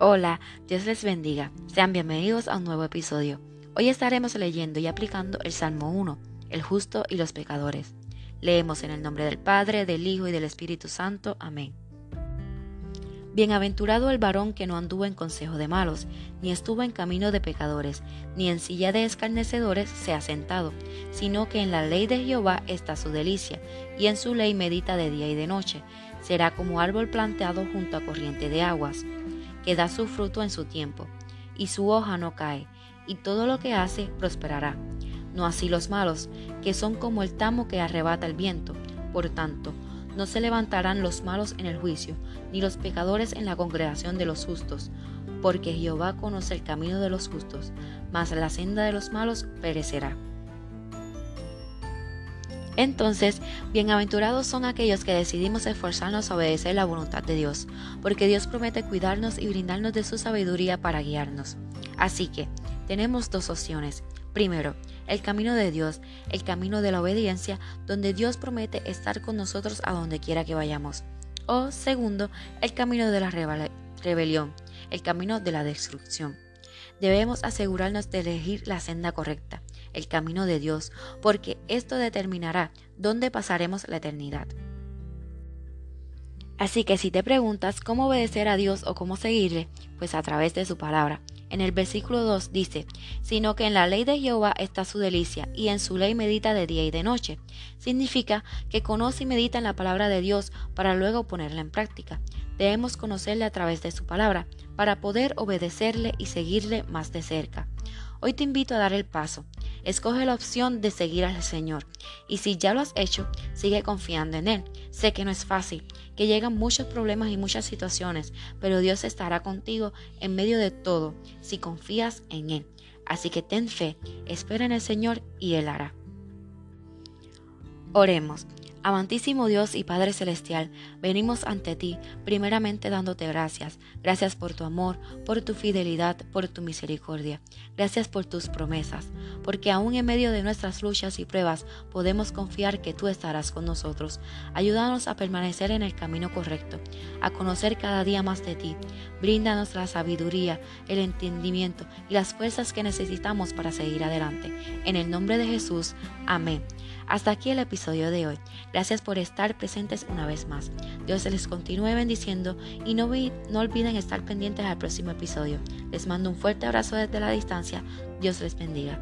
Hola, Dios les bendiga. Sean bienvenidos a un nuevo episodio. Hoy estaremos leyendo y aplicando el Salmo 1, el justo y los pecadores. Leemos en el nombre del Padre, del Hijo y del Espíritu Santo. Amén. Bienaventurado el varón que no anduvo en consejo de malos, ni estuvo en camino de pecadores, ni en silla de escarnecedores se ha sentado, sino que en la ley de Jehová está su delicia, y en su ley medita de día y de noche. Será como árbol planteado junto a corriente de aguas que da su fruto en su tiempo, y su hoja no cae, y todo lo que hace prosperará. No así los malos, que son como el tamo que arrebata el viento. Por tanto, no se levantarán los malos en el juicio, ni los pecadores en la congregación de los justos, porque Jehová conoce el camino de los justos, mas la senda de los malos perecerá. Entonces, bienaventurados son aquellos que decidimos esforzarnos a obedecer la voluntad de Dios, porque Dios promete cuidarnos y brindarnos de su sabiduría para guiarnos. Así que, tenemos dos opciones. Primero, el camino de Dios, el camino de la obediencia, donde Dios promete estar con nosotros a donde quiera que vayamos. O segundo, el camino de la rebelión, el camino de la destrucción. Debemos asegurarnos de elegir la senda correcta, el camino de Dios, porque esto determinará dónde pasaremos la eternidad. Así que si te preguntas cómo obedecer a Dios o cómo seguirle, pues a través de su palabra. En el versículo 2 dice, sino que en la ley de Jehová está su delicia, y en su ley medita de día y de noche. Significa que conoce y medita en la palabra de Dios para luego ponerla en práctica. Debemos conocerle a través de su palabra, para poder obedecerle y seguirle más de cerca. Hoy te invito a dar el paso. Escoge la opción de seguir al Señor. Y si ya lo has hecho, sigue confiando en Él. Sé que no es fácil, que llegan muchos problemas y muchas situaciones, pero Dios estará contigo en medio de todo si confías en Él. Así que ten fe, espera en el Señor y Él hará. Oremos. Amantísimo Dios y Padre Celestial, venimos ante ti, primeramente dándote gracias. Gracias por tu amor, por tu fidelidad, por tu misericordia. Gracias por tus promesas, porque aún en medio de nuestras luchas y pruebas podemos confiar que tú estarás con nosotros. Ayúdanos a permanecer en el camino correcto, a conocer cada día más de ti. Bríndanos la sabiduría, el entendimiento y las fuerzas que necesitamos para seguir adelante. En el nombre de Jesús, amén. Hasta aquí el episodio de hoy. Gracias por estar presentes una vez más. Dios les continúe bendiciendo y no, no olviden estar pendientes al próximo episodio. Les mando un fuerte abrazo desde la distancia. Dios les bendiga.